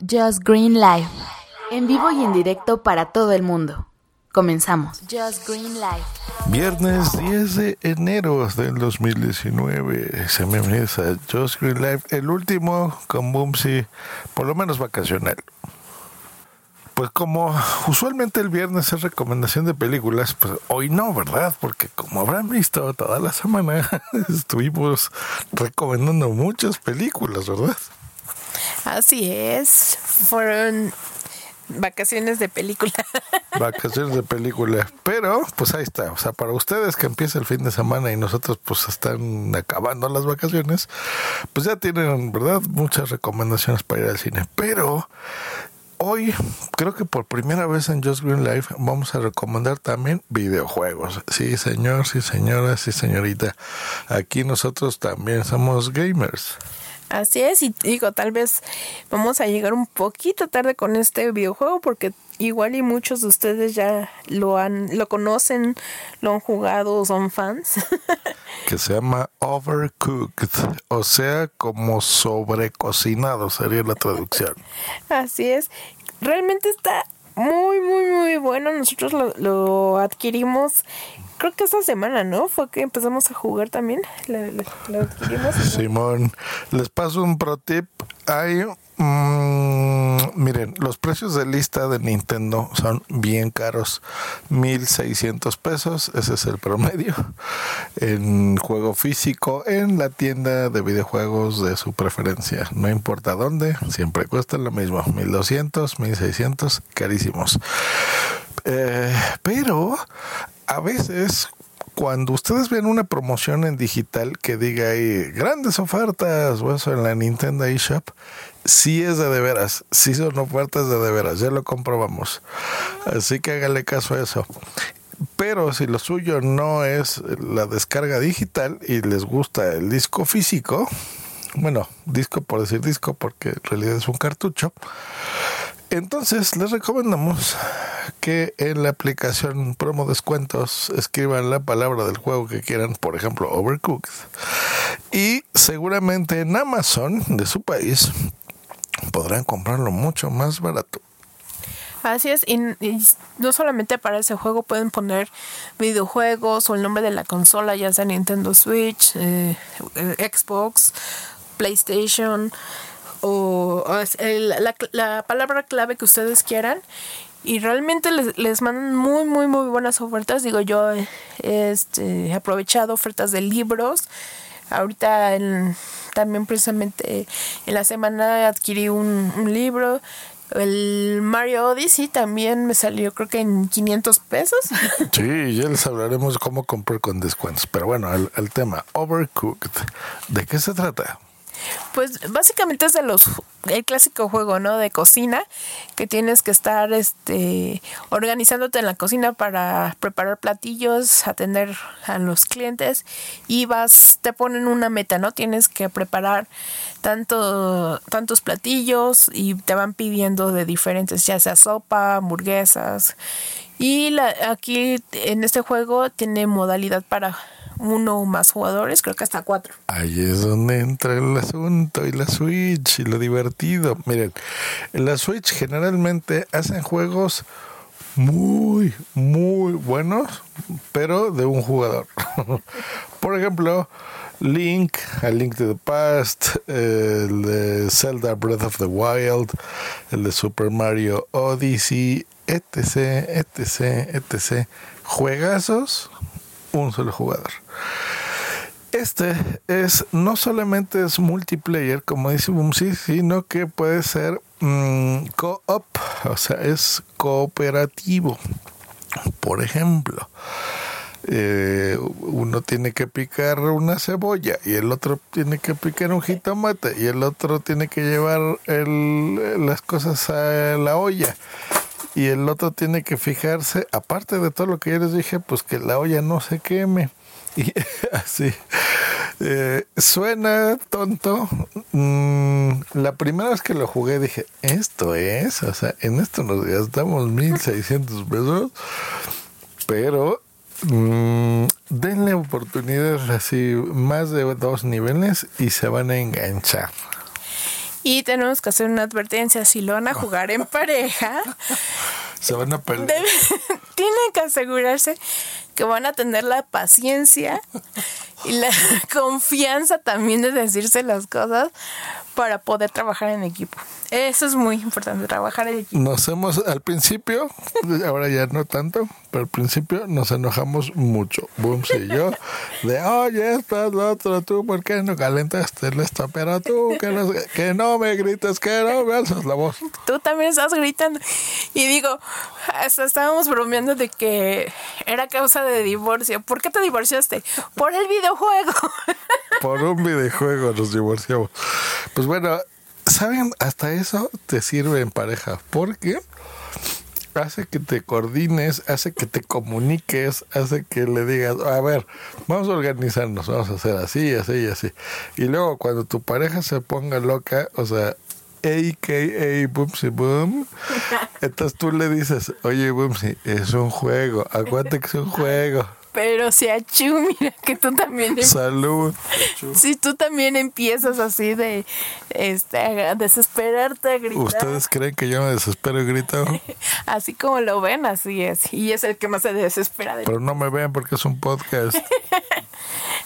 Just Green Life. En vivo y en directo para todo el mundo. Comenzamos. Just Green Life. Viernes 10 de enero del 2019. Se me a Just Green Life, el último con Boomsy, por lo menos vacacional. Pues como usualmente el viernes es recomendación de películas, pues hoy no, ¿verdad? Porque como habrán visto, toda la semana estuvimos recomendando muchas películas, ¿verdad? Así es, fueron vacaciones de película. Vacaciones de película. Pero, pues ahí está. O sea, para ustedes que empieza el fin de semana y nosotros pues están acabando las vacaciones, pues ya tienen, ¿verdad? Muchas recomendaciones para ir al cine. Pero hoy, creo que por primera vez en Just Green Life, vamos a recomendar también videojuegos. Sí, señor, sí, señora, sí, señorita. Aquí nosotros también somos gamers. Así es, y digo, tal vez vamos a llegar un poquito tarde con este videojuego porque igual y muchos de ustedes ya lo han lo conocen, lo han jugado, son fans. que se llama Overcooked, o sea, como sobrecocinado sería la traducción. Así es. Realmente está muy, muy, muy bueno. Nosotros lo, lo adquirimos creo que esta semana, ¿no? Fue que empezamos a jugar también. Lo, adquirimos. Simón, les paso un pro tip. Hay, mmm, miren, los precios de lista de Nintendo son bien caros. 1600 pesos, ese es el promedio. En juego físico, en la tienda de videojuegos de su preferencia. No importa dónde, siempre cuesta lo mismo. 1200, 1600, carísimos. Eh, pero a veces cuando ustedes ven una promoción en digital que diga ahí grandes ofertas o eso en la Nintendo eShop, sí es de de veras, sí son ofertas de de veras, ya lo comprobamos. Así que hágale caso a eso. Pero si lo suyo no es la descarga digital y les gusta el disco físico, bueno, disco por decir disco porque en realidad es un cartucho, entonces les recomendamos que en la aplicación promo descuentos escriban la palabra del juego que quieran, por ejemplo, Overcooked. Y seguramente en Amazon de su país podrán comprarlo mucho más barato. Así es, y, no solamente para ese juego pueden poner videojuegos o el nombre de la consola, ya sea Nintendo Switch, eh, eh, Xbox, PlayStation o, la, la, palabra clave que ustedes quieran y realmente les, les, mandan muy muy muy buenas ofertas digo yo este, he aprovechado ofertas de libros ahorita también precisamente en la semana adquirí un, libro el Mario Odyssey también me salió creo que en 500 pesos. Sí, ya les hablaremos cómo comprar con descuentos. Pero bueno, el tema, Overcooked, ¿de qué se trata? Pues básicamente es de los el clásico juego, ¿no? De cocina que tienes que estar este organizándote en la cocina para preparar platillos, atender a los clientes y vas te ponen una meta, ¿no? Tienes que preparar tanto tantos platillos y te van pidiendo de diferentes, ya sea sopa, hamburguesas. Y la, aquí en este juego tiene modalidad para uno o más jugadores, creo que hasta cuatro. Ahí es donde entra el asunto y la Switch y lo divertido. Miren, en la Switch generalmente hacen juegos muy, muy buenos, pero de un jugador. Por ejemplo, Link, A Link to the Past, el de Zelda Breath of the Wild, el de Super Mario Odyssey, etc, etc, etc. Juegazos un solo jugador. Este es no solamente es multiplayer, como dice Bumsy, sino que puede ser mm, co-op, o sea, es cooperativo. Por ejemplo, eh, uno tiene que picar una cebolla y el otro tiene que picar un jitomate y el otro tiene que llevar las cosas a la olla y el otro tiene que fijarse, aparte de todo lo que ya les dije, pues que la olla no se queme. Y así. Eh, suena tonto. Mm, la primera vez que lo jugué dije, esto es, o sea, en esto nos gastamos 1600 pesos, pero mm, denle oportunidades así, más de dos niveles y se van a enganchar. Y tenemos que hacer una advertencia, si lo van a jugar en pareja, Se van a pelear. Tienen que asegurarse que van a tener la paciencia y la confianza también de decirse las cosas para poder trabajar en equipo. Eso es muy importante, trabajar en equipo. Nos hemos, al principio, ahora ya no tanto, pero al principio nos enojamos mucho, Booms y yo, de oye, estás lo otro, tú, ¿por qué no calentaste el esto? Pero tú, que no, que no me grites, que no me alzas la voz. Tú también estás gritando. Y digo, hasta estábamos bromeando de que era causa de divorcio. ¿Por qué te divorciaste? Por el videojuego. Por un videojuego nos divorciamos. Pues bueno, ¿saben? Hasta eso te sirve en pareja, porque hace que te coordines, hace que te comuniques, hace que le digas, a ver, vamos a organizarnos, vamos a hacer así, así y así. Y luego cuando tu pareja se ponga loca, o sea, AKA Boomsy Boom, entonces tú le dices, oye Boomsy, es un juego, acuérdate que es un juego. Pero si achú, mira que tú también em- Salud. si tú también empiezas así de este a desesperarte, a gritar, ¿Ustedes creen que yo me desespero y grito? así como lo ven, así es. Y es el que más se desespera de Pero no me vean porque es un podcast.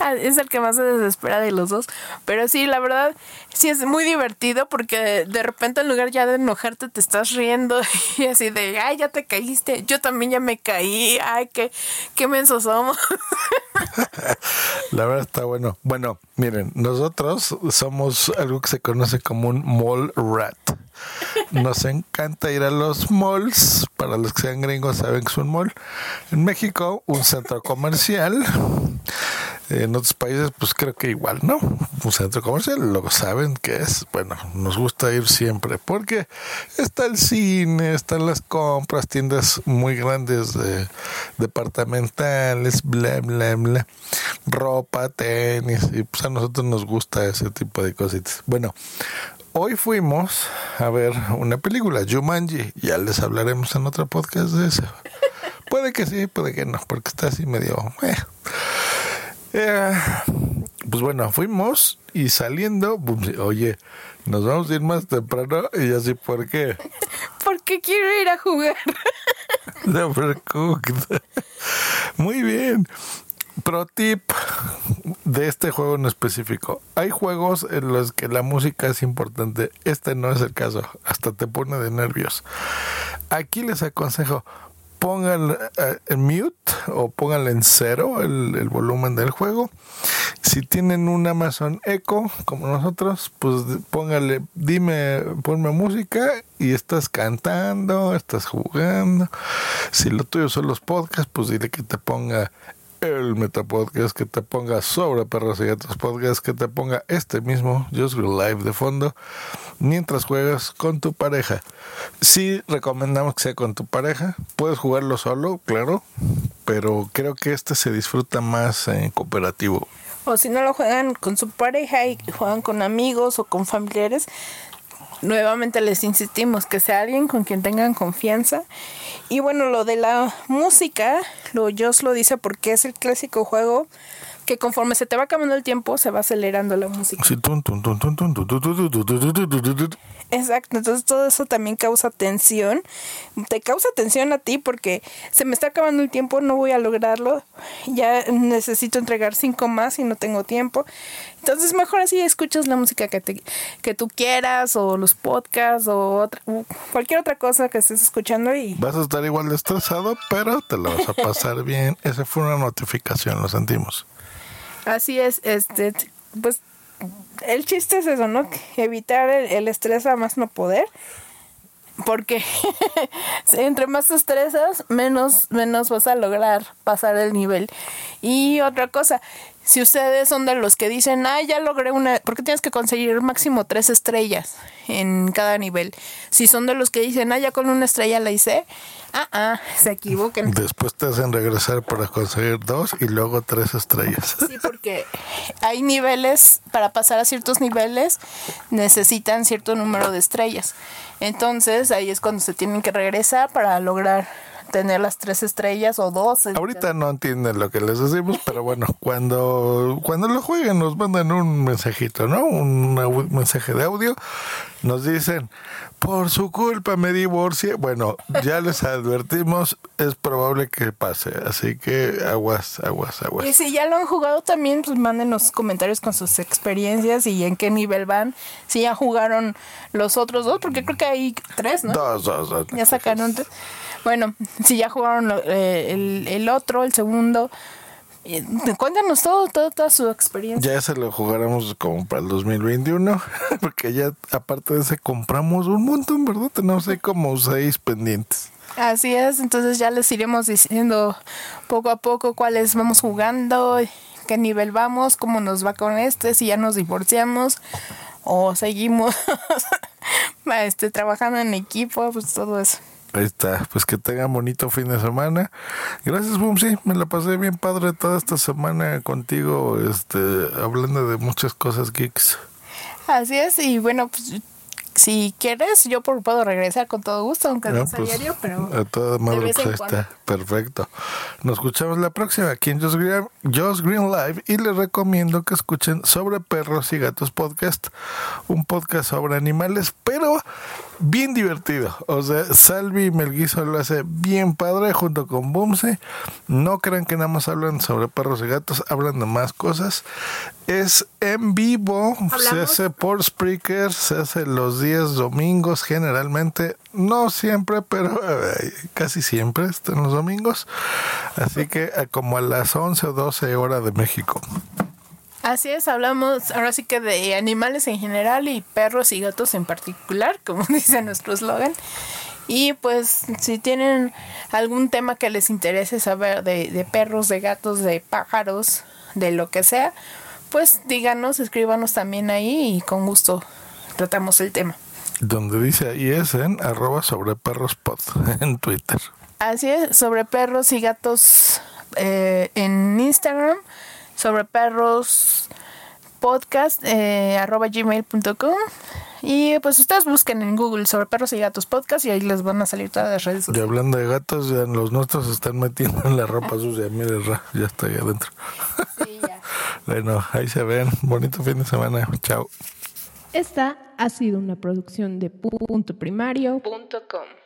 Es el que más se desespera de los dos. Pero sí, la verdad, sí es muy divertido porque de repente en lugar ya de enojarte te estás riendo y así de, ay, ya te caíste, yo también ya me caí, ay, qué, qué mensos somos. La verdad está bueno. Bueno, miren, nosotros somos algo que se conoce como un mall rat. Nos encanta ir a los malls. Para los que sean gringos saben que es un mall. En México, un centro comercial. En otros países, pues creo que igual, ¿no? Un centro comercial, luego saben que es. Bueno, nos gusta ir siempre porque está el cine, están las compras, tiendas muy grandes de departamentales, bla, bla, bla. Ropa, tenis, y pues a nosotros nos gusta ese tipo de cositas. Bueno, hoy fuimos a ver una película, Jumanji. Ya les hablaremos en otro podcast de eso. Puede que sí, puede que no, porque está así medio. eh. Eh, pues bueno, fuimos y saliendo, bum, oye, nos vamos a ir más temprano y así, ¿por qué? Porque quiero ir a jugar. Muy bien. Pro tip de este juego en específico. Hay juegos en los que la música es importante. Este no es el caso. Hasta te pone de nervios. Aquí les aconsejo pongan eh, en mute o pónganle en cero el, el volumen del juego. Si tienen un Amazon Echo como nosotros, pues póngale, dime, ponme música y estás cantando, estás jugando. Si lo tuyo son los podcasts, pues dile que te ponga el Metapodcast, que te ponga sobre perros y gatos podcast, que te ponga este mismo Just Go Live de fondo mientras juegas con tu pareja. Sí recomendamos que sea con tu pareja. Puedes jugarlo solo, claro, pero creo que este se disfruta más en cooperativo. O si no lo juegan con su pareja y juegan con amigos o con familiares, nuevamente les insistimos que sea alguien con quien tengan confianza. Y bueno, lo de la música, lo Joss lo dice porque es el clásico juego que conforme se te va acabando el tiempo, se va acelerando la música. Exacto, entonces todo eso también causa tensión. Te causa tensión a ti porque se me está acabando el tiempo, no voy a lograrlo. Ya necesito entregar cinco más y no tengo tiempo. Entonces mejor así escuchas la música que, te, que tú quieras o los podcasts o otra- cualquier otra cosa que estés escuchando y Vas a estar igual de estresado, pero te lo vas a pasar bien. Esa fue una notificación, lo sentimos. así es, este, pues el chiste es eso, ¿no? Evitar el, el estrés a más no poder. Porque entre más te estresas, menos, menos vas a lograr pasar el nivel. Y otra cosa, si ustedes son de los que dicen, ah, ya logré una, porque tienes que conseguir máximo tres estrellas en cada nivel. Si son de los que dicen, ah, ya con una estrella la hice, ah, ah, se equivoquen. Después te hacen regresar para conseguir dos y luego tres estrellas. Sí, porque hay niveles, para pasar a ciertos niveles necesitan cierto número de estrellas. Entonces ahí es cuando se tienen que regresar para lograr tener las tres estrellas o dos. Ahorita no entienden lo que les decimos, pero bueno, cuando, cuando lo jueguen nos mandan un mensajito, ¿no? Un mensaje de audio. Nos dicen, por su culpa me divorcié. Bueno, ya les advertimos, es probable que pase. Así que aguas, aguas, aguas. Y si ya lo han jugado también, pues manden los comentarios con sus experiencias y en qué nivel van. Si ya jugaron los otros dos, porque creo que hay tres, ¿no? Dos, dos, dos. Ya sacaron. Bueno, si ya jugaron eh, el, el otro, el segundo. Eh, cuéntanos todo, toda su experiencia. Ya se lo jugaremos como para el 2021, porque ya aparte de ese compramos un montón, ¿verdad? Tenemos ahí como seis pendientes. Así es, entonces ya les iremos diciendo poco a poco cuáles vamos jugando, qué nivel vamos, cómo nos va con este, si ya nos divorciamos o seguimos este, trabajando en equipo, pues todo eso. Ahí está, pues que tengan bonito fin de semana. Gracias, Bumsy, me la pasé bien padre toda esta semana contigo, este, hablando de muchas cosas geeks. Así es, y bueno, pues si quieres, yo puedo regresar con todo gusto, aunque no, sea pues, diario, pero. A toda madre, pues está. Perfecto. Nos escuchamos la próxima aquí en Just Green, Just Green Live y les recomiendo que escuchen sobre perros y gatos podcast, un podcast sobre animales, pero bien divertido. O sea, Salvi Melguizo lo hace bien padre junto con Bumse. No crean que nada más hablan sobre perros y gatos, hablan de más cosas. Es en vivo, se hace por Spreaker, se hace los días domingos generalmente, no siempre, pero eh, casi siempre están los domingos. Así que eh, como a las 11 o 12 horas de México. Así es, hablamos ahora sí que de animales en general y perros y gatos en particular, como dice nuestro eslogan. Y pues si tienen algún tema que les interese saber de, de, perros, de gatos, de pájaros, de lo que sea, pues díganos, escríbanos también ahí y con gusto tratamos el tema. Donde dice ahí es en arroba sobre perros pod en Twitter. Así es, sobre perros y gatos eh, en Instagram sobre perros podcast eh, arroba gmail.com y pues ustedes busquen en Google sobre perros y gatos podcast y ahí les van a salir todas las redes sociales. Y hablando de gatos, ya los nuestros se están metiendo en la ropa sucia. Mire, ya está ahí adentro. Sí, ya. bueno, ahí se ven. Bonito fin de semana. Chao. Esta ha sido una producción de puntoprimario.com.